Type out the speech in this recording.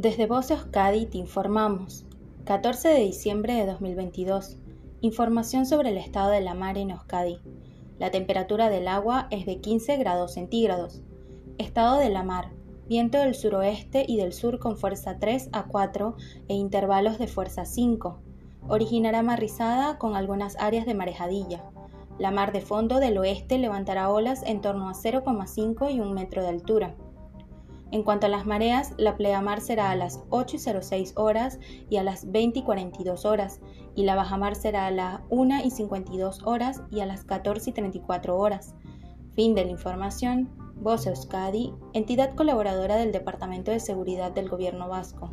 Desde Voce Euskadi te informamos. 14 de diciembre de 2022. Información sobre el estado de la mar en Euskadi. La temperatura del agua es de 15 grados centígrados. Estado de la mar. Viento del suroeste y del sur con fuerza 3 a 4 e intervalos de fuerza 5. Originará marrizada con algunas áreas de marejadilla. La mar de fondo del oeste levantará olas en torno a 0,5 y 1 metro de altura. En cuanto a las mareas, la pleamar será a las 8 y 06 horas y a las 20 y 42 horas, y la bajamar será a las 1 y 52 horas y a las 14 y 34 horas. Fin de la información. Voz Euskadi, entidad colaboradora del Departamento de Seguridad del Gobierno Vasco.